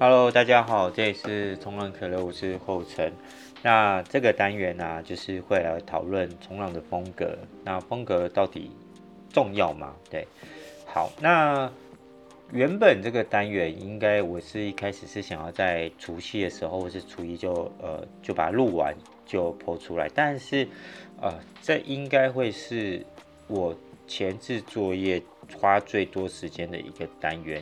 Hello，大家好，这里是冲浪可乐，我是后成。那这个单元呢、就是会来讨论冲浪的风格。那风格到底重要吗？对，好，那原本这个单元应该我是一开始是想要在除夕的时候，或是初一就呃就把它录完就 po 出来，但是呃这应该会是我前置作业花最多时间的一个单元，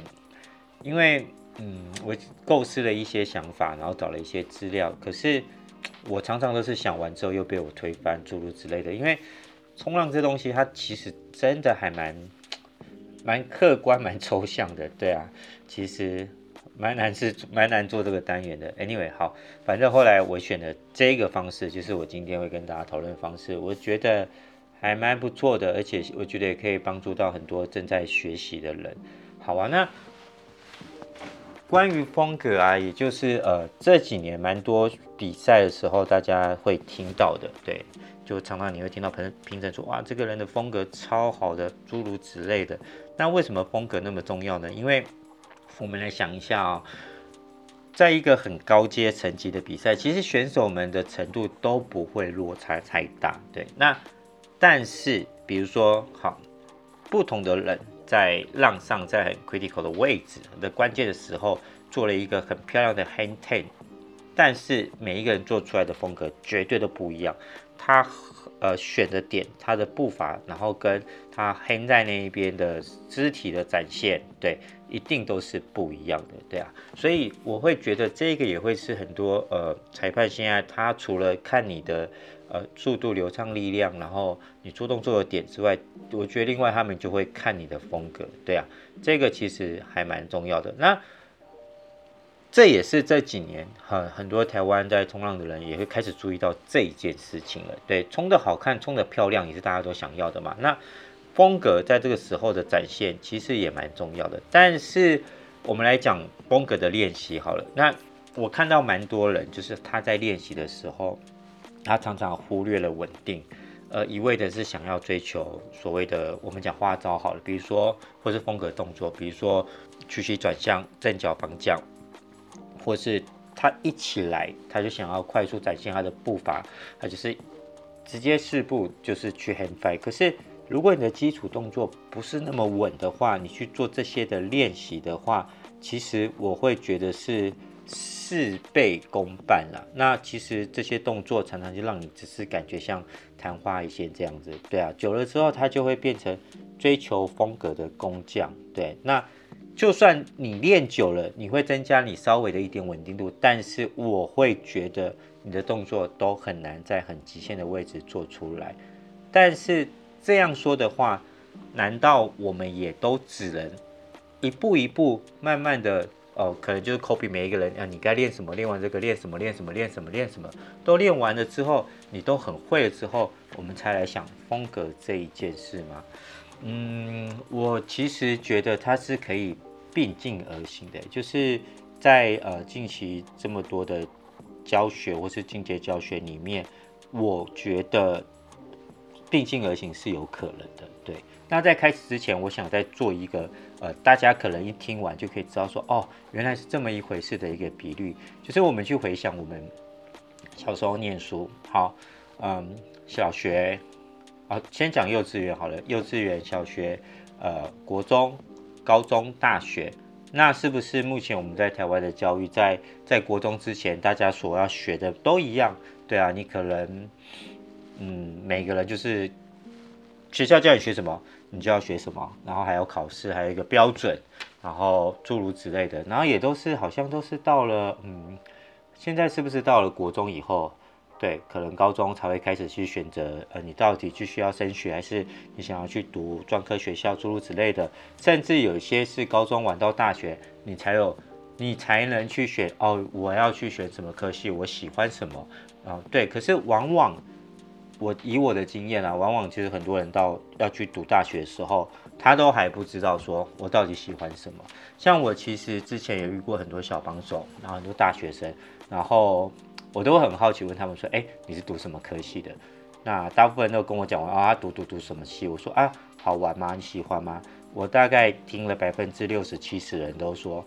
因为。嗯，我构思了一些想法，然后找了一些资料，可是 我常常都是想完之后又被我推翻，诸如之类的。因为冲浪这东西，它其实真的还蛮 蛮客观、蛮抽象的，对啊，其实蛮难是蛮难做这个单元的。Anyway，好，反正后来我选的这个方式，就是我今天会跟大家讨论的方式，我觉得还蛮不错的，而且我觉得也可以帮助到很多正在学习的人。好啊，那。关于风格啊，也就是呃这几年蛮多比赛的时候，大家会听到的，对，就常常你会听到评评审说，哇，这个人的风格超好的，诸如此类的。那为什么风格那么重要呢？因为我们来想一下啊、在一个很高阶层级的比赛，其实选手们的程度都不会落差太大，对。那但是比如说，好，不同的人。在浪上，在很 critical 的位置的关键的时候，做了一个很漂亮的 hang ten，但是每一个人做出来的风格绝对都不一样。他呃选的点，他的步伐，然后跟他 hang 在那一边的肢体的展现，对，一定都是不一样的，对啊。所以我会觉得这个也会是很多呃裁判现在他除了看你的。呃，速度、流畅、力量，然后你做动作的点之外，我觉得另外他们就会看你的风格，对啊，这个其实还蛮重要的。那这也是这几年很很多台湾在冲浪的人也会开始注意到这一件事情了。对，冲得好看、冲得漂亮也是大家都想要的嘛。那风格在这个时候的展现其实也蛮重要的。但是我们来讲风格的练习好了。那我看到蛮多人就是他在练习的时候。他常常忽略了稳定，呃，一味的是想要追求所谓的我们讲花招好了，比如说或是风格动作，比如说屈膝转向、正脚防降，或是他一起来他就想要快速展现他的步伐，他就是直接四步就是去 hand fight。可是如果你的基础动作不是那么稳的话，你去做这些的练习的话，其实我会觉得是。事倍功半了。那其实这些动作常常就让你只是感觉像昙花一现这样子，对啊，久了之后它就会变成追求风格的工匠，对。那就算你练久了，你会增加你稍微的一点稳定度，但是我会觉得你的动作都很难在很极限的位置做出来。但是这样说的话，难道我们也都只能一步一步慢慢的？哦，可能就是 copy 每一个人啊，你该练什么，练完这个练什么，练什么，练什么，练什么，都练完了之后，你都很会了之后，我们才来想风格这一件事吗？嗯，我其实觉得它是可以并进而行的，就是在呃近期这么多的教学或是进阶教学里面，我觉得并进而行是有可能的，对。那在开始之前，我想再做一个，呃，大家可能一听完就可以知道说，哦，原来是这么一回事的一个比率，就是我们去回想我们小时候念书，好，嗯，小学，啊，先讲幼稚园好了，幼稚园、小学，呃，国中、高中、大学，那是不是目前我们在台湾的教育，在在国中之前，大家所要学的都一样？对啊，你可能，嗯，每个人就是。学校叫你学什么，你就要学什么，然后还有考试，还有一个标准，然后诸如此类的，然后也都是好像都是到了，嗯，现在是不是到了国中以后，对，可能高中才会开始去选择，呃，你到底去需要升学，还是你想要去读专科学校，诸如此类的，甚至有些是高中玩到大学，你才有，你才能去选，哦，我要去选什么科系，我喜欢什么，啊，对，可是往往。我以我的经验啊，往往其实很多人到要去读大学的时候，他都还不知道说我到底喜欢什么。像我其实之前也遇过很多小帮手，然后很多大学生，然后我都很好奇问他们说：“哎，你是读什么科系的？”那大部分都跟我讲完啊，读读读什么系？我说啊，好玩吗？你喜欢吗？我大概听了百分之六十七十人都说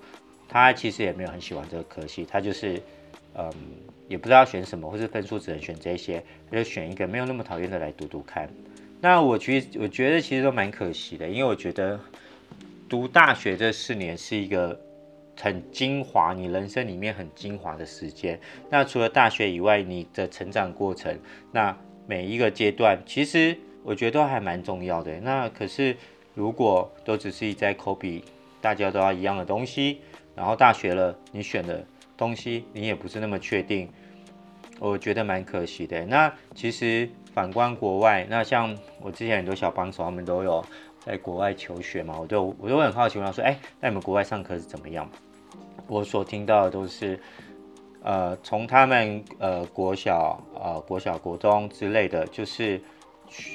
他其实也没有很喜欢这个科系，他就是嗯，也不知道选什么，或是分数只能选这些，他就选一个没有那么讨厌的来读读看。那我其实我觉得其实都蛮可惜的，因为我觉得读大学这四年是一个很精华，你人生里面很精华的时间。那除了大学以外，你的成长过程，那每一个阶段，其实我觉得都还蛮重要的。那可是如果都只是一再 copy，大家都要一样的东西，然后大学了，你选的东西你也不是那么确定，我觉得蛮可惜的。那其实反观国外，那像我之前很多小帮手，他们都有在国外求学嘛，我都我都很好奇，问他说，哎，那你们国外上课是怎么样？我所听到的都是，呃，从他们呃国小、呃国小、国中之类的，就是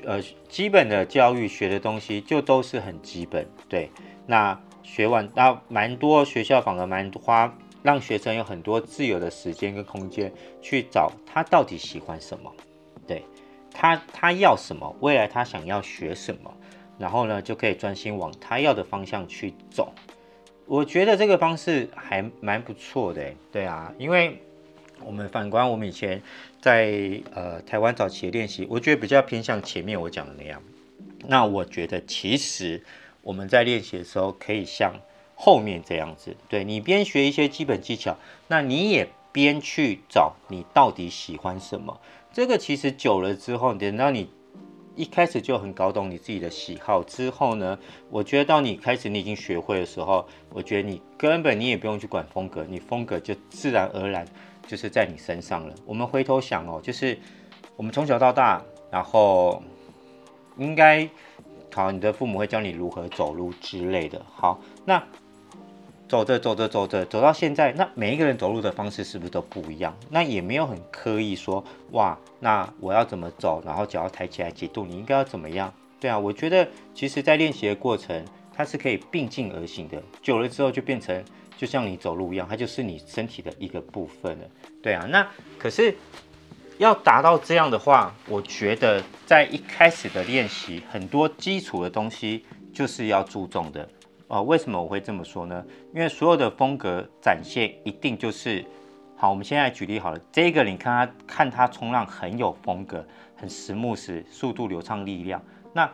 呃基本的教育学的东西，就都是很基本。对，那学完，那蛮多学校反而蛮花，让学生有很多自由的时间跟空间去找他到底喜欢什么，对他他要什么，未来他想要学什么，然后呢就可以专心往他要的方向去走。我觉得这个方式还蛮不错的，对啊，因为我们反观我们以前在呃台湾早期的练习，我觉得比较偏向前面我讲的那样。那我觉得其实我们在练习的时候可以像后面这样子，对，你边学一些基本技巧，那你也边去找你到底喜欢什么。这个其实久了之后，等到你。一开始就很搞懂你自己的喜好之后呢，我觉得到你开始你已经学会的时候，我觉得你根本你也不用去管风格，你风格就自然而然就是在你身上了。我们回头想哦，就是我们从小到大，然后应该好，你的父母会教你如何走路之类的。好，那。走着走着走着走到现在，那每一个人走路的方式是不是都不一样？那也没有很刻意说，哇，那我要怎么走，然后脚要抬起来几度，你应该要怎么样？对啊，我觉得其实在练习的过程，它是可以并进而行的。久了之后就变成就像你走路一样，它就是你身体的一个部分了。对啊，那可是要达到这样的话，我觉得在一开始的练习，很多基础的东西就是要注重的。哦，为什么我会这么说呢？因为所有的风格展现一定就是好。我们现在举例好了，这个你看他看他冲浪很有风格，很 smooth，速度流畅，力量。那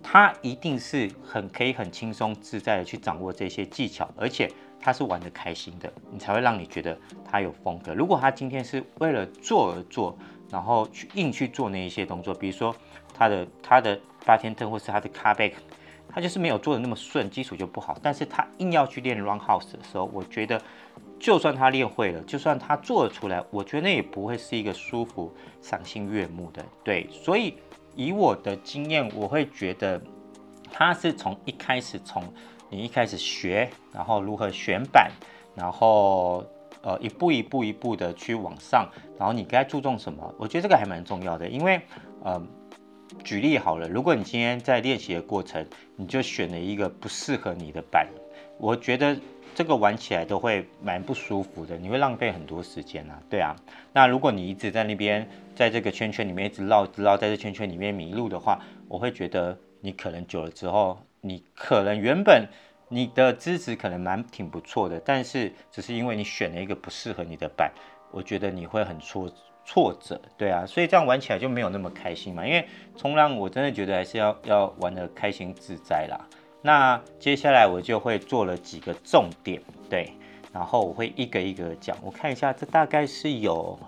他一定是很可以很轻松自在的去掌握这些技巧，而且他是玩得开心的，你才会让你觉得他有风格。如果他今天是为了做而做，然后去硬去做那一些动作，比如说他的他的八天腾或是他的卡贝克。他就是没有做的那么顺，基础就不好。但是他硬要去练 run house 的时候，我觉得，就算他练会了，就算他做得出来，我觉得那也不会是一个舒服、赏心悦目的。对，所以以我的经验，我会觉得他是从一开始，从你一开始学，然后如何选板，然后呃一步一步一步的去往上，然后你该注重什么？我觉得这个还蛮重要的，因为呃。举例好了，如果你今天在练习的过程，你就选了一个不适合你的板，我觉得这个玩起来都会蛮不舒服的，你会浪费很多时间啊。对啊，那如果你一直在那边，在这个圈圈里面一直绕，直绕在这圈圈里面迷路的话，我会觉得你可能久了之后，你可能原本你的资质可能蛮挺不错的，但是只是因为你选了一个不适合你的板，我觉得你会很挫。挫折，对啊，所以这样玩起来就没有那么开心嘛。因为冲浪，我真的觉得还是要要玩得开心自在啦。那接下来我就会做了几个重点，对，然后我会一个一个讲。我看一下，这大概是有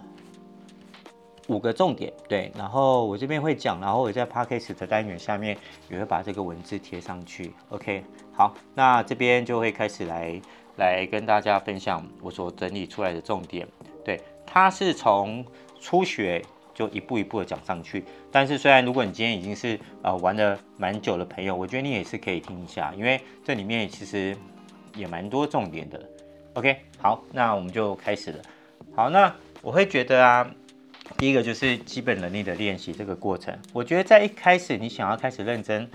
五个重点，对。然后我这边会讲，然后我在 Podcast 的单元下面也会把这个文字贴上去。OK，好，那这边就会开始来来跟大家分享我所整理出来的重点，对，它是从。初学就一步一步的讲上去，但是虽然如果你今天已经是呃玩了蛮久的朋友，我觉得你也是可以听一下，因为这里面其实也蛮多重点的。OK，好，那我们就开始了。好，那我会觉得啊，第一个就是基本能力的练习这个过程，我觉得在一开始你想要开始认真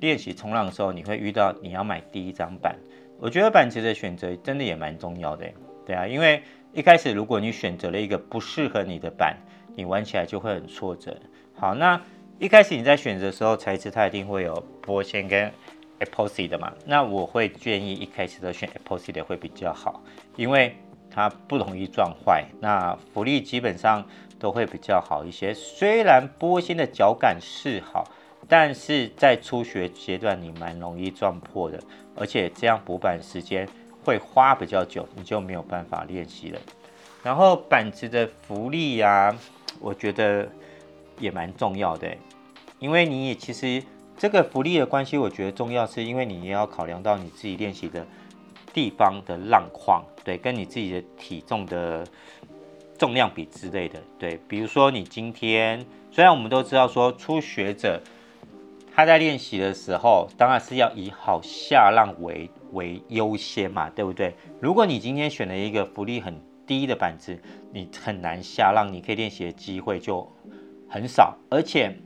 练习冲浪的时候，你会遇到你要买第一张板，我觉得板子的选择真的也蛮重要的，对啊，因为。一开始，如果你选择了一个不适合你的板，你玩起来就会很挫折。好，那一开始你在选择的时候，材质它一定会有玻纤跟 epoxy 的嘛，那我会建议一开始都选 epoxy 的会比较好，因为它不容易撞坏，那浮力基本上都会比较好一些。虽然玻纤的脚感是好，但是在初学阶段你蛮容易撞破的，而且这样补板时间会花比较久，你就没有办法练习了。然后板子的浮力呀、啊，我觉得也蛮重要的，因为你也其实这个浮力的关系，我觉得重要是因为你也要考量到你自己练习的地方的浪况，对，跟你自己的体重的重量比之类的，对，比如说你今天虽然我们都知道说初学者他在练习的时候，当然是要以好下浪为为优先嘛，对不对？如果你今天选了一个浮力很低的板子，你很难下浪，你可以练习的机会就很少。而且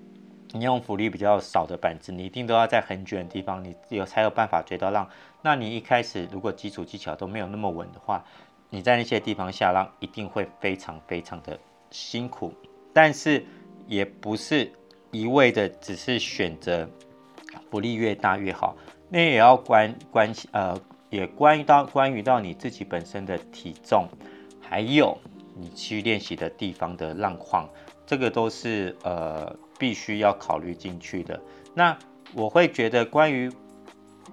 你用浮力比较少的板子，你一定都要在很卷的地方，你有才有办法追到浪。那你一开始如果基础技巧都没有那么稳的话，你在那些地方下浪一定会非常非常的辛苦。但是也不是一味的只是选择浮力越大越好，那也要关关系呃，也关于到关于到你自己本身的体重。还有你去练习的地方的浪况，这个都是呃必须要考虑进去的。那我会觉得关于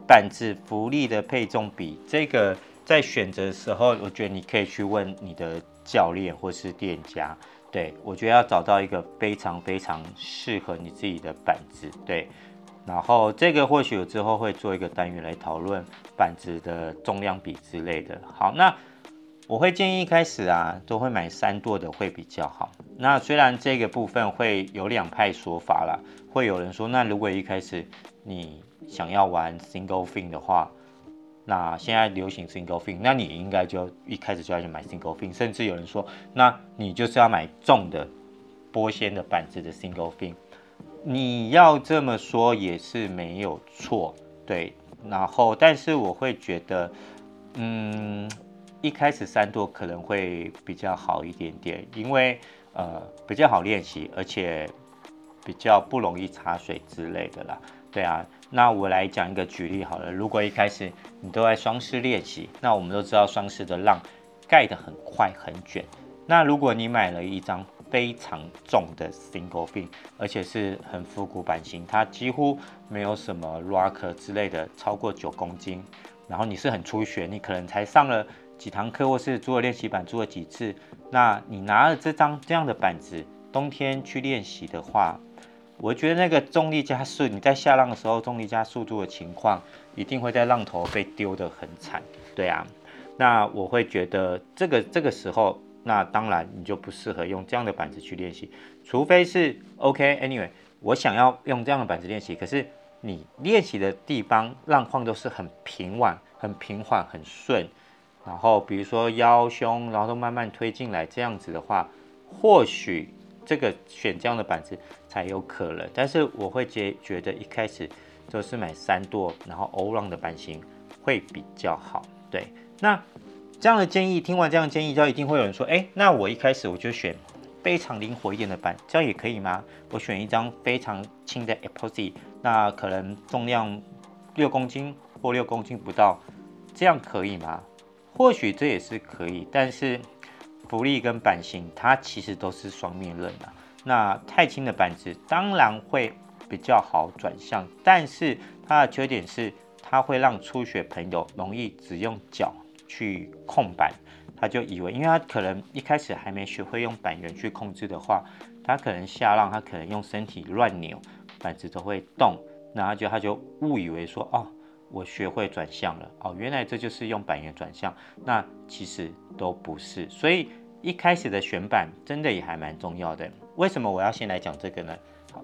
板子浮力的配重比，这个在选择的时候，我觉得你可以去问你的教练或是店家。对，我觉得要找到一个非常非常适合你自己的板子。对，然后这个或许我之后会做一个单元来讨论板子的重量比之类的。好，那。我会建议一开始啊，都会买三舵的会比较好。那虽然这个部分会有两派说法啦，会有人说，那如果一开始你想要玩 single fin 的话，那现在流行 single fin，那你应该就一开始就要去买 single fin。甚至有人说，那你就是要买重的玻纤的板子的 single fin。你要这么说也是没有错，对。然后，但是我会觉得，嗯。一开始三舵可能会比较好一点点，因为呃比较好练习，而且比较不容易插水之类的啦。对啊，那我来讲一个举例好了。如果一开始你都在双式练习，那我们都知道双式的浪盖得很快很卷。那如果你买了一张非常重的 single fin，而且是很复古版型，它几乎没有什么 rock 之类的，超过九公斤，然后你是很初学，你可能才上了。几堂课，或是租了练习板，租了几次。那你拿了这张这样的板子，冬天去练习的话，我觉得那个重力加速，你在下浪的时候，重力加速度的情况，一定会在浪头被丢得很惨。对啊，那我会觉得这个这个时候，那当然你就不适合用这样的板子去练习，除非是 OK，Anyway，我想要用这样的板子练习，可是你练习的地方浪况都是很平稳、很平缓、很顺。然后比如说腰胸，然后都慢慢推进来，这样子的话，或许这个选这样的板子才有可能。但是我会觉觉得一开始就是买三舵，然后欧浪的版型会比较好。对，那这样的建议，听完这样的建议，就一定会有人说，哎，那我一开始我就选非常灵活一点的板，这样也可以吗？我选一张非常轻的 epoxy，那可能重量六公斤或六公斤不到，这样可以吗？或许这也是可以，但是浮力跟版型它其实都是双面刃的。那太轻的板子当然会比较好转向，但是它的缺点是它会让初学朋友容易只用脚去控板，他就以为，因为他可能一开始还没学会用板缘去控制的话，他可能下浪，他可能用身体乱扭，板子都会动，那他就他就误以为说哦。我学会转向了哦，原来这就是用板缘转向，那其实都不是，所以一开始的选板真的也还蛮重要的。为什么我要先来讲这个呢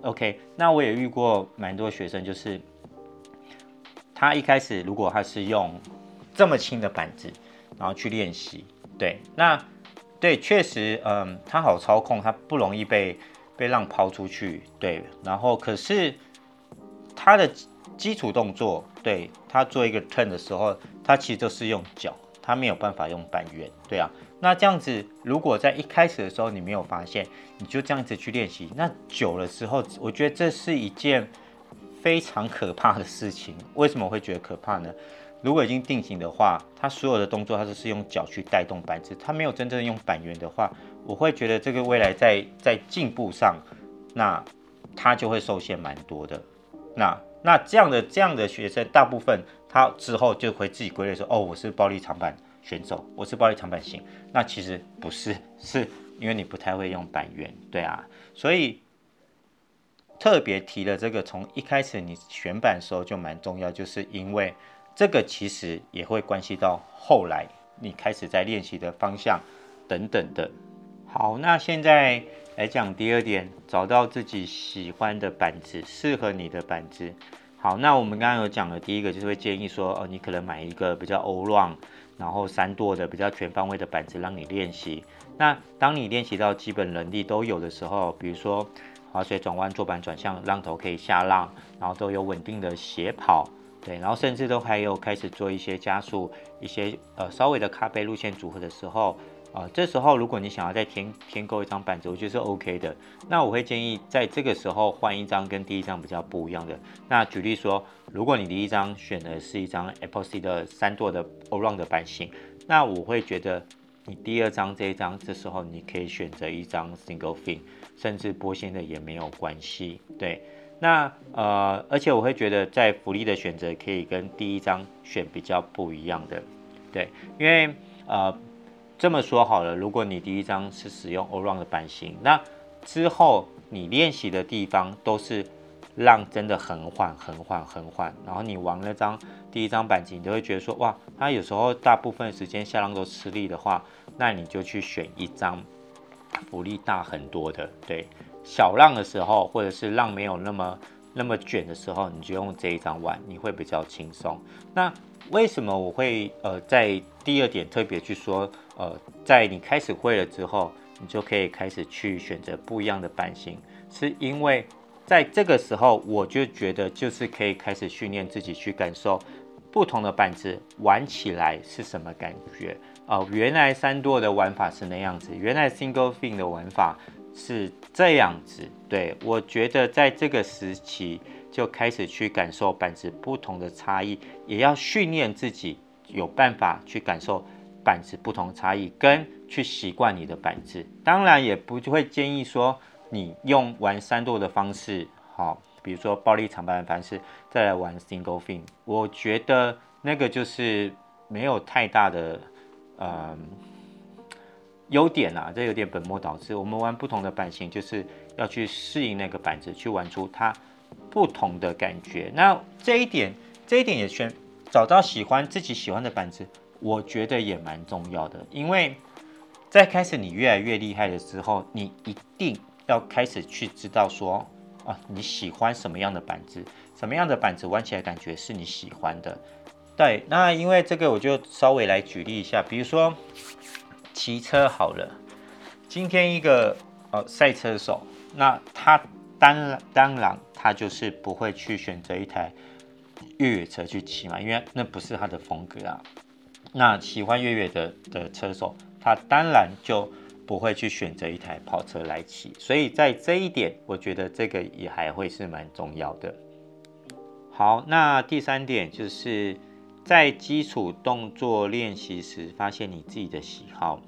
？OK，那我也遇过蛮多学生，就是他一开始如果他是用这么轻的板子，然后去练习，对，那对，确实，嗯，它好操控，它不容易被被浪抛出去，对，然后可是他的。基础动作，对，他做一个 turn 的时候，他其实就是用脚，他没有办法用板圆，对啊。那这样子，如果在一开始的时候你没有发现，你就这样子去练习，那久了之后，我觉得这是一件非常可怕的事情。为什么会觉得可怕呢？如果已经定型的话，它所有的动作它都是用脚去带动板子，它没有真正用板圆的话，我会觉得这个未来在在进步上，那它就会受限蛮多的。那那这样的这样的学生，大部分他之后就会自己归类说，哦，我是暴力长板选手，我是暴力长板型。那其实不是，是因为你不太会用板圆，对啊，所以。特别提了这个，从一开始你选板的时候就蛮重要，就是因为这个其实也会关系到后来你开始在练习的方向等等的。好，那现在来讲第二点，找到自己喜欢的板子，适合你的板子。好，那我们刚刚有讲了，第一个就是会建议说，哦，你可能买一个比较 all round，然后三舵的比较全方位的板子让你练习。那当你练习到基本能力都有的时候，比如说。滑水转弯、坐板转向、浪头可以下浪，然后都有稳定的斜跑，对，然后甚至都还有开始做一些加速、一些呃稍微的咖啡路线组合的时候，呃，这时候如果你想要再添添购一张板子，我觉得是 OK 的。那我会建议在这个时候换一张跟第一张比较不一样的。那举例说，如果你第一张选的是一张 Epoxy 的三座的 Allround 的板型，那我会觉得你第二张这一张，这时候你可以选择一张 Single Fin。甚至波线的也没有关系，对，那呃，而且我会觉得在福利的选择可以跟第一张选比较不一样的，对，因为呃这么说好了，如果你第一张是使用 o r o n 的版型，那之后你练习的地方都是浪真的很缓很缓很缓，然后你玩那张第一张版型，你都会觉得说哇，它有时候大部分时间下浪都吃力的话，那你就去选一张。福利大很多的，对，小浪的时候，或者是浪没有那么那么卷的时候，你就用这一张玩，你会比较轻松。那为什么我会呃在第二点特别去说，呃，在你开始会了之后，你就可以开始去选择不一样的板型，是因为在这个时候，我就觉得就是可以开始训练自己去感受不同的板子玩起来是什么感觉。哦，原来三舵的玩法是那样子，原来 single fin 的玩法是这样子。对，我觉得在这个时期就开始去感受板子不同的差异，也要训练自己有办法去感受板子不同差异，跟去习惯你的板子。当然也不会建议说你用玩三度的方式，好，比如说暴力长板的方式再来玩 single fin，我觉得那个就是没有太大的。嗯，优点啊，这有点本末倒置。我们玩不同的板型，就是要去适应那个板子，去玩出它不同的感觉。那这一点，这一点也选找到喜欢自己喜欢的板子，我觉得也蛮重要的。因为在开始你越来越厉害的时候，你一定要开始去知道说啊，你喜欢什么样的板子，什么样的板子玩起来感觉是你喜欢的。对，那因为这个我就稍微来举例一下，比如说骑车好了，今天一个呃赛车手，那他当当然他就是不会去选择一台越野车去骑嘛，因为那不是他的风格啊。那喜欢越野的的车手，他当然就不会去选择一台跑车来骑，所以在这一点，我觉得这个也还会是蛮重要的。好，那第三点就是。在基础动作练习时，发现你自己的喜好。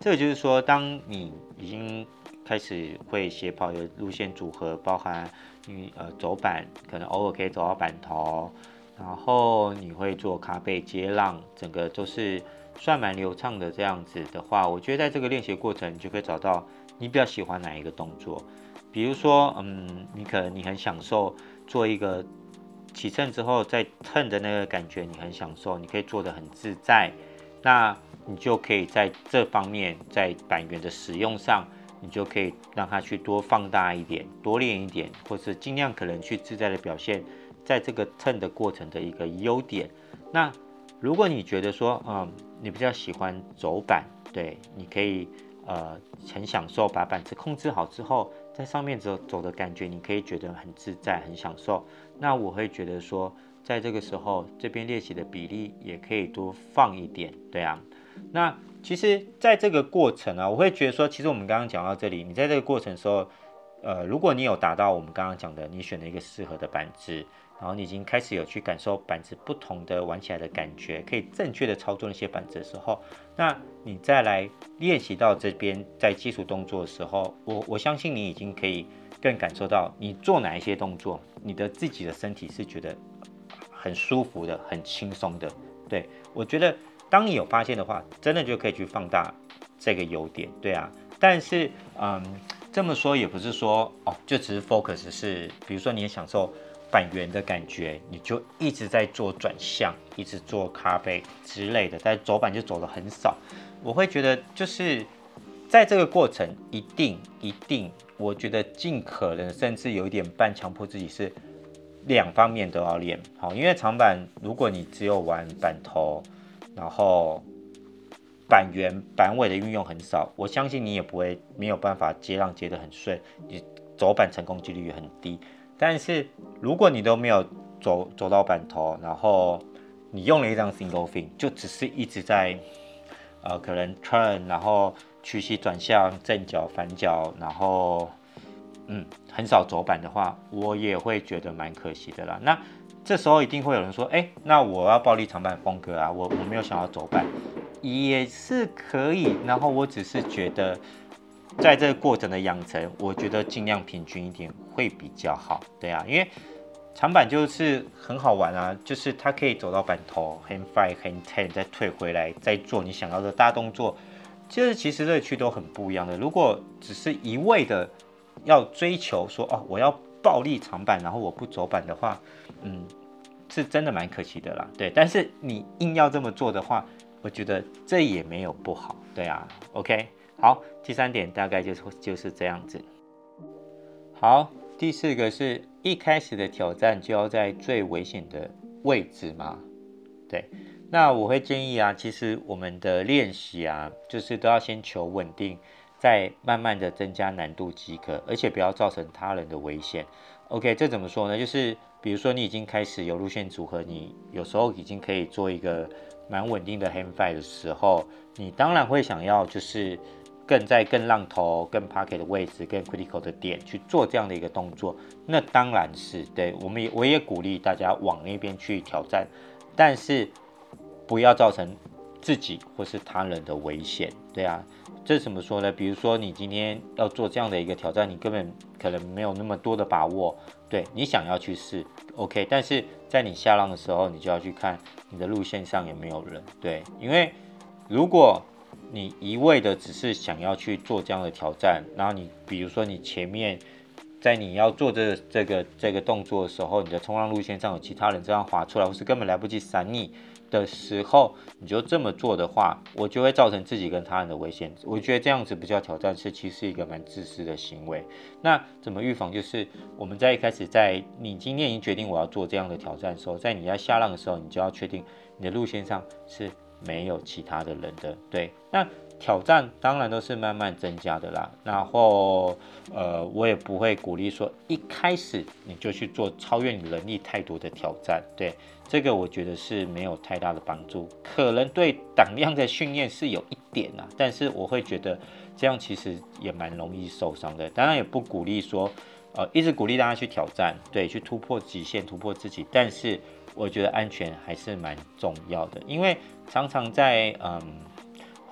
这个就是说，当你已经开始会斜跑的路线组合，包含你呃走板，可能偶尔可以走到板头，然后你会做卡背接浪，整个都是算蛮流畅的这样子的话，我觉得在这个练习过程，你就可以找到你比较喜欢哪一个动作。比如说，嗯，你可能你很享受做一个。起乘之后再蹭的那个感觉，你很享受，你可以做得很自在，那你就可以在这方面，在板源的使用上，你就可以让它去多放大一点，多练一点，或是尽量可能去自在的表现，在这个蹭的过程的一个优点。那如果你觉得说，嗯，你比较喜欢走板，对，你可以呃很享受把板子控制好之后。在上面走走的感觉，你可以觉得很自在、很享受。那我会觉得说，在这个时候，这边练习的比例也可以多放一点，对啊。那其实，在这个过程啊，我会觉得说，其实我们刚刚讲到这里，你在这个过程的时候，呃，如果你有达到我们刚刚讲的，你选了一个适合的板子，然后你已经开始有去感受板子不同的玩起来的感觉，可以正确的操作那些板子的时候，那你再来练习到这边在基础动作的时候，我我相信你已经可以更感受到你做哪一些动作，你的自己的身体是觉得很舒服的、很轻松的。对，我觉得当你有发现的话，真的就可以去放大这个优点。对啊，但是嗯。这么说也不是说哦，就只是 focus 是，比如说你也享受板圆的感觉，你就一直在做转向，一直做咖啡之类的，但走板就走得很少。我会觉得就是在这个过程，一定一定，我觉得尽可能甚至有一点半强迫自己是两方面都要练好，因为长板如果你只有玩板头，然后。板圆板尾的运用很少，我相信你也不会没有办法接浪接得很顺，你走板成功几率也很低。但是如果你都没有走走到板头，然后你用了一张 single fin，就只是一直在呃可能 turn，然后屈膝转向正脚反脚，然后嗯很少走板的话，我也会觉得蛮可惜的啦。那这时候一定会有人说，哎，那我要暴力长板风格啊，我我没有想要走板。也是可以，然后我只是觉得，在这个过程的养成，我觉得尽量平均一点会比较好，对啊，因为长板就是很好玩啊，就是它可以走到板头，hand five hand ten，再退回来，再做你想要的大动作，就是其实乐趣都很不一样的。如果只是一味的要追求说哦，我要暴力长板，然后我不走板的话，嗯，是真的蛮可惜的啦，对。但是你硬要这么做的话，我觉得这也没有不好，对啊，OK，好，第三点大概就是就是这样子。好，第四个是一开始的挑战就要在最危险的位置吗？对，那我会建议啊，其实我们的练习啊，就是都要先求稳定，再慢慢的增加难度即可，而且不要造成他人的危险。OK，这怎么说呢？就是比如说你已经开始有路线组合，你有时候已经可以做一个。蛮稳定的 hand five 的时候，你当然会想要就是更在更浪头、更 pocket 的位置、更 critical 的点去做这样的一个动作。那当然是对，我们也我也鼓励大家往那边去挑战，但是不要造成自己或是他人的危险。对啊，这怎么说呢？比如说你今天要做这样的一个挑战，你根本可能没有那么多的把握。对，你想要去试，OK，但是在你下浪的时候，你就要去看你的路线上有没有人。对，因为如果你一味的只是想要去做这样的挑战，然后你比如说你前面在你要做这这个这个动作的时候，你的冲浪路线上有其他人这样滑出来，或是根本来不及闪你。的时候，你就这么做的话，我就会造成自己跟他人的危险。我觉得这样子不叫挑战，是其实是一个蛮自私的行为。那怎么预防？就是我们在一开始，在你今天已经决定我要做这样的挑战的时候，在你要下浪的时候，你就要确定你的路线上是没有其他的人的。对，那。挑战当然都是慢慢增加的啦，然后呃，我也不会鼓励说一开始你就去做超越你能力太多的挑战，对，这个我觉得是没有太大的帮助，可能对胆量的训练是有一点啦，但是我会觉得这样其实也蛮容易受伤的。当然也不鼓励说呃一直鼓励大家去挑战，对，去突破极限，突破自己，但是我觉得安全还是蛮重要的，因为常常在嗯。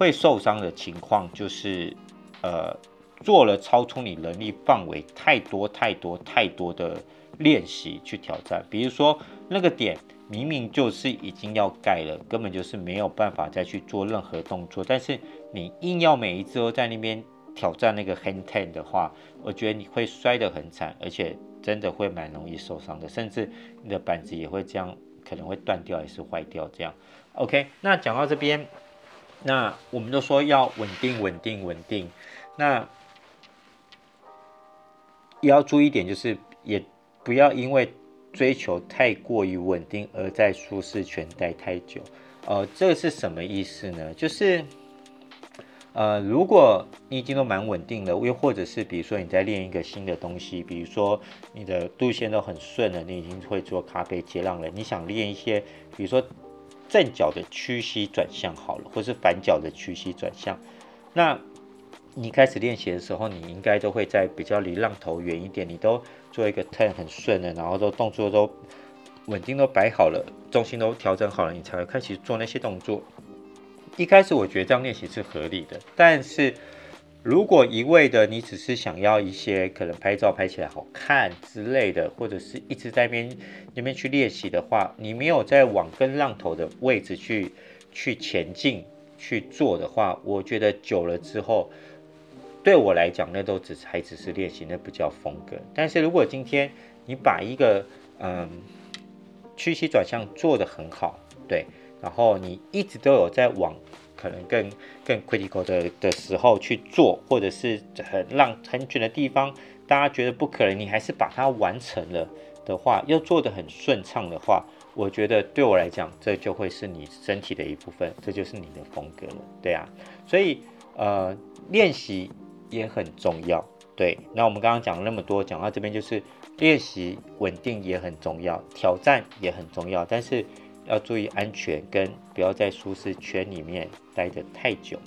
会受伤的情况就是，呃，做了超出你能力范围太多太多太多的练习去挑战，比如说那个点明明就是已经要盖了，根本就是没有办法再去做任何动作，但是你硬要每一次都在那边挑战那个 hand ten 的话，我觉得你会摔得很惨，而且真的会蛮容易受伤的，甚至你的板子也会这样，可能会断掉也是坏掉这样。OK，那讲到这边。那我们都说要稳定、稳定、稳定，那也要注意一点，就是也不要因为追求太过于稳定而在舒适圈待太久。呃，这个是什么意思呢？就是呃，如果你已经都蛮稳定了，又或者是比如说你在练一个新的东西，比如说你的路线都很顺了，你已经会做咖啡接浪了，你想练一些，比如说。正脚的屈膝转向好了，或是反脚的屈膝转向，那你开始练习的时候，你应该都会在比较离浪头远一点，你都做一个 turn 很顺的，然后都动作都稳定都摆好了，重心都调整好了，你才会开始做那些动作。一开始我觉得这样练习是合理的，但是如果一味的你只是想要一些可能拍照拍起来好看之类的，或者是一直在那边那边去练习的话，你没有在往跟浪头的位置去去前进去做的话，我觉得久了之后。对我来讲，那都只是还只是练习，那不叫风格。但是如果今天你把一个嗯屈膝转向做得很好，对，然后你一直都有在往可能更更 critical 的的时候去做，或者是很浪很卷的地方，大家觉得不可能，你还是把它完成了的话，又做得很顺畅的话，我觉得对我来讲，这就会是你身体的一部分，这就是你的风格了，对啊。所以呃练习。也很重要，对。那我们刚刚讲了那么多，讲到这边就是练习稳定也很重要，挑战也很重要，但是要注意安全，跟不要在舒适圈里面待得太久。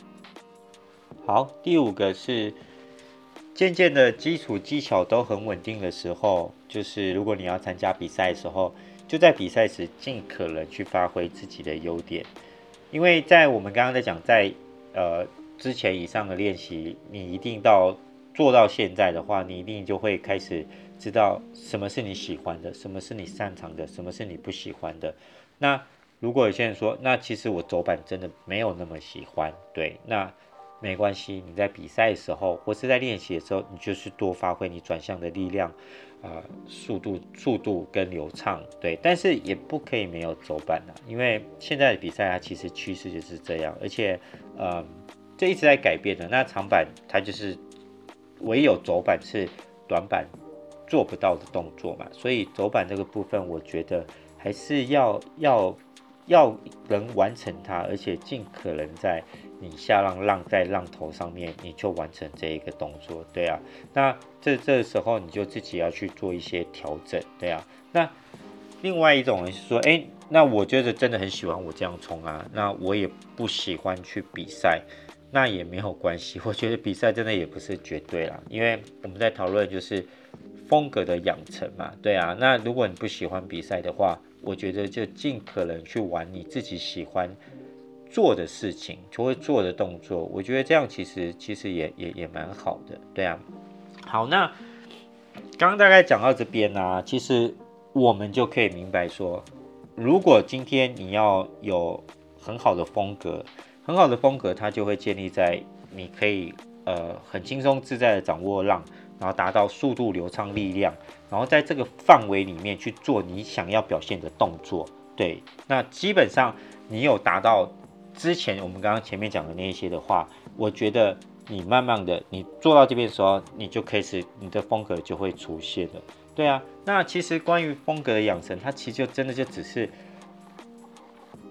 好，第五个是渐渐的基础技巧都很稳定的时候，就是如果你要参加比赛的时候，就在比赛时尽可能去发挥自己的优点，因为在我们刚刚在讲在呃。之前以上的练习，你一定到做到现在的话，你一定就会开始知道什么是你喜欢的，什么是你擅长的，什么是你不喜欢的。那如果有些人说，那其实我走板真的没有那么喜欢，对，那没关系。你在比赛的时候或是在练习的时候，你就是多发挥你转向的力量，呃，速度、速度跟流畅，对。但是也不可以没有走板的，因为现在的比赛它其实趋势就是这样，而且，呃。这一直在改变的，那长板它就是唯有走板是短板做不到的动作嘛，所以走板这个部分，我觉得还是要要要能完成它，而且尽可能在你下浪浪在浪头上面，你就完成这一个动作，对啊，那这这时候你就自己要去做一些调整，对啊，那另外一种人是说，哎，那我觉得真的很喜欢我这样冲啊，那我也不喜欢去比赛。那也没有关系，我觉得比赛真的也不是绝对啦，因为我们在讨论就是风格的养成嘛，对啊。那如果你不喜欢比赛的话，我觉得就尽可能去玩你自己喜欢做的事情，就会做的动作。我觉得这样其实其实也也也蛮好的，对啊。好，那刚刚大概讲到这边呢、其实我们就可以明白说，如果今天你要有很好的风格。很好的风格，它就会建立在你可以呃很轻松自在的掌握浪，然后达到速度、流畅、力量，然后在这个范围里面去做你想要表现的动作。对，那基本上你有达到之前我们刚刚前面讲的那一些的话，我觉得你慢慢的你做到这边的时候，你就开始你的风格就会出现了。对啊，那其实关于风格的养成，它其实就真的就只是。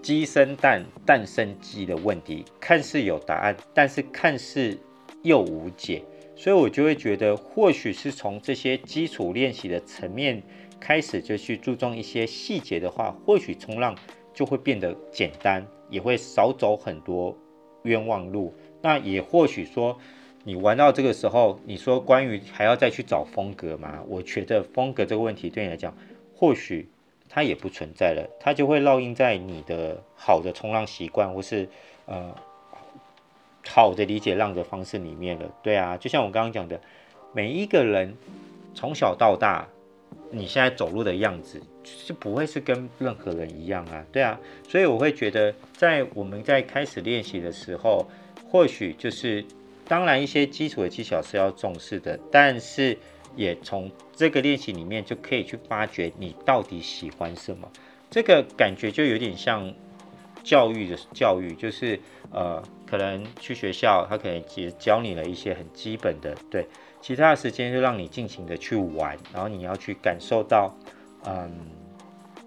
鸡生蛋，蛋生鸡的问题，看似有答案，但是看似又无解，所以我就会觉得，或许是从这些基础练习的层面开始，就去注重一些细节的话，或许冲浪就会变得简单，也会少走很多冤枉路。那也或许说，你玩到这个时候，你说关于还要再去找风格吗？我觉得风格这个问题对你来讲，或许。它也不存在了，它就会烙印在你的好的冲浪习惯或是呃好的理解浪的方式里面了。对啊，就像我刚刚讲的，每一个人从小到大，你现在走路的样子是不会是跟任何人一样啊。对啊，所以我会觉得，在我们在开始练习的时候，或许就是当然一些基础的技巧是要重视的，但是。也从这个练习里面就可以去发掘你到底喜欢什么，这个感觉就有点像教育的教育，就是呃，可能去学校，他可能只教你了一些很基本的，对，其他的时间就让你尽情的去玩，然后你要去感受到，嗯，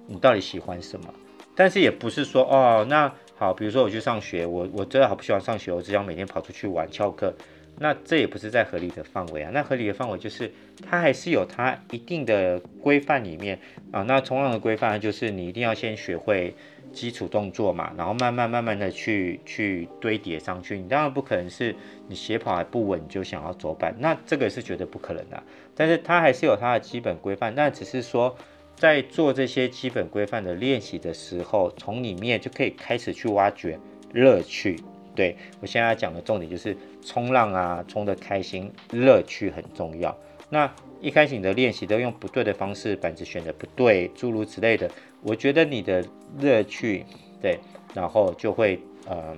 你到底喜欢什么，但是也不是说哦，那好，比如说我去上学，我我真的好不喜欢上学，我只想每天跑出去玩翘课。那这也不是在合理的范围啊。那合理的范围就是它还是有它一定的规范里面啊。那冲浪的规范就是你一定要先学会基础动作嘛，然后慢慢慢慢的去去堆叠上去。你当然不可能是你斜跑还不稳就想要走板，那这个是绝对不可能的。但是它还是有它的基本规范，那只是说在做这些基本规范的练习的时候，从里面就可以开始去挖掘乐趣。对，我现在讲的重点就是冲浪啊，冲得开心，乐趣很重要。那一开始你的练习都用不对的方式，板子选的不对，诸如此类的，我觉得你的乐趣，对，然后就会呃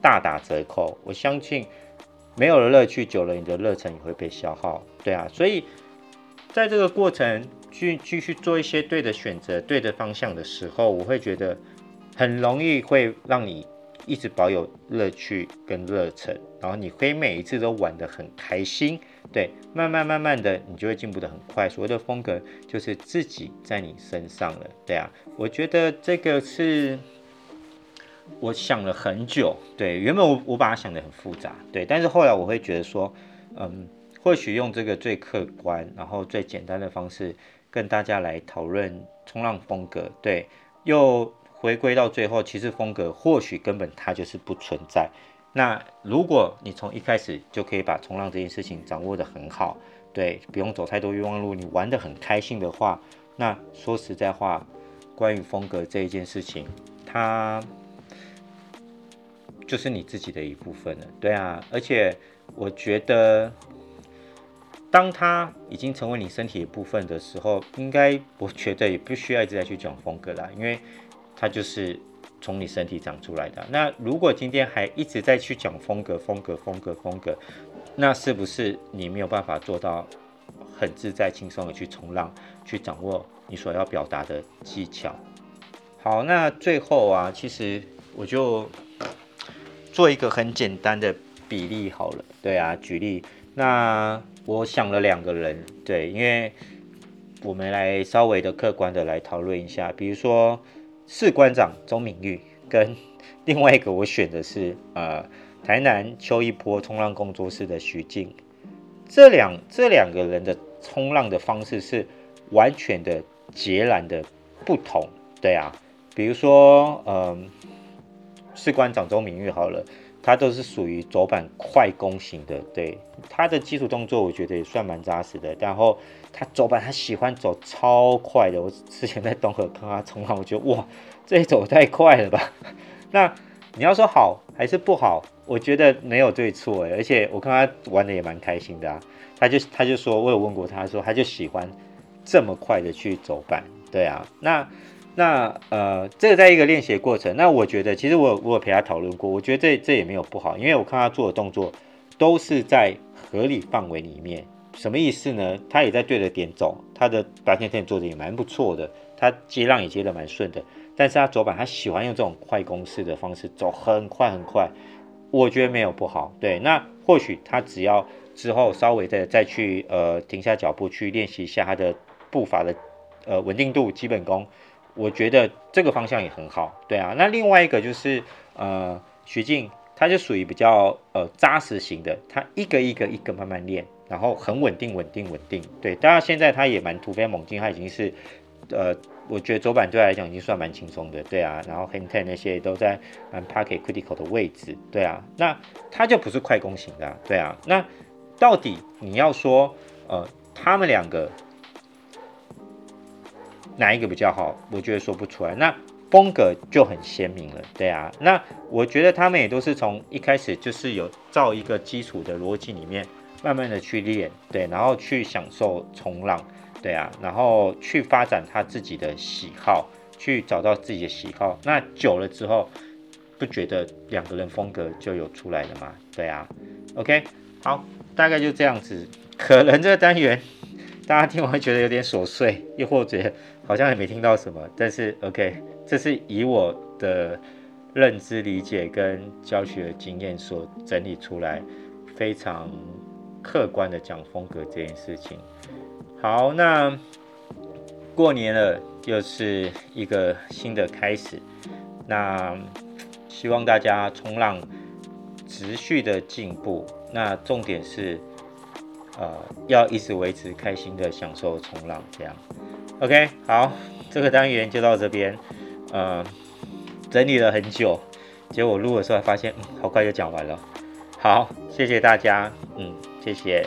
大打折扣。我相信没有了乐趣，久了你的热忱也会被消耗。对啊，所以在这个过程去继续做一些对的选择、对的方向的时候，我会觉得很容易会让你。一直保有乐趣跟热忱，然后你可以每一次都玩得很开心，对，慢慢慢慢的你就会进步得很快。所谓的风格就是自己在你身上了，对啊，我觉得这个是我想了很久，对，原本我我把它想得很复杂，对，但是后来我会觉得说，嗯，或许用这个最客观，然后最简单的方式跟大家来讨论冲浪风格，对，又。回归到最后，其实风格或许根本它就是不存在。那如果你从一开始就可以把冲浪这件事情掌握得很好，对，不用走太多冤枉路，你玩得很开心的话，那说实在话，关于风格这一件事情，它就是你自己的一部分了。对啊，而且我觉得，当它已经成为你身体一部分的时候，应该我觉得也不需要一直在去讲风格啦，因为。它就是从你身体长出来的。那如果今天还一直在去讲风格、风格、风格、风格，那是不是你没有办法做到很自在、轻松的去冲浪，去掌握你所要表达的技巧？好，那最后啊，其实我就做一个很简单的比例好了。对啊，举例，那我想了两个人，对，因为我们来稍微的客观的来讨论一下，比如说。士官长周敏玉跟另外一个我选的是呃台南邱一波冲浪工作室的徐静，这两这两个人的冲浪的方式是完全的截然的不同，对啊，比如说嗯士官长周敏玉好了，他都是属于走板快攻型的，对，他的基础动作我觉得也算蛮扎实的，然后。他走板，他喜欢走超快的。我之前在东河看他冲浪，我觉得哇，这一走太快了吧。那你要说好还是不好？我觉得没有对错哎。而且我看他玩的也蛮开心的啊。他就他就说，我有问过他说，他就喜欢这么快的去走板。对啊，那那呃，这个在一个练习的过程。那我觉得其实我我有陪他讨论过，我觉得这这也没有不好，因为我看他做的动作都是在合理范围里面。什么意思呢？他也在对着点走，他的白天天做的也蛮不错的，他接浪也接的蛮顺的。但是他走板，他喜欢用这种快攻式的方式走很快很快，我觉得没有不好。对，那或许他只要之后稍微的再去呃停下脚步去练习一下他的步伐的呃稳定度基本功，我觉得这个方向也很好。对啊，那另外一个就是呃徐静，他就属于比较呃扎实型的，他一个一个一个慢慢练。然后很稳定，稳定，稳定。对，当然现在他也蛮突飞猛进，他已经是，呃，我觉得走板对他来讲已经算蛮轻松的，对啊。然后 hand ten 那些都在蛮 pocket critical 的位置，对啊。那他就不是快攻型的，对啊。那到底你要说，呃，他们两个哪一个比较好？我觉得说不出来。那风格就很鲜明了，对啊。那我觉得他们也都是从一开始就是有造一个基础的逻辑里面。慢慢的去练，对，然后去享受冲浪，对啊，然后去发展他自己的喜好，去找到自己的喜好。那久了之后，不觉得两个人风格就有出来了吗？对啊，OK，好，大概就这样子。可能这个单元大家听完会觉得有点琐碎，又或者好像也没听到什么，但是 OK，这是以我的认知理解跟教学经验所整理出来，非常。客观的讲风格这件事情，好，那过年了，又是一个新的开始，那希望大家冲浪持续的进步。那重点是，呃，要一直维持开心的享受冲浪，这样。OK，好，这个单元就到这边。呃，整理了很久，结果录的时候发现，嗯，好快就讲完了。好，谢谢大家，嗯，谢谢。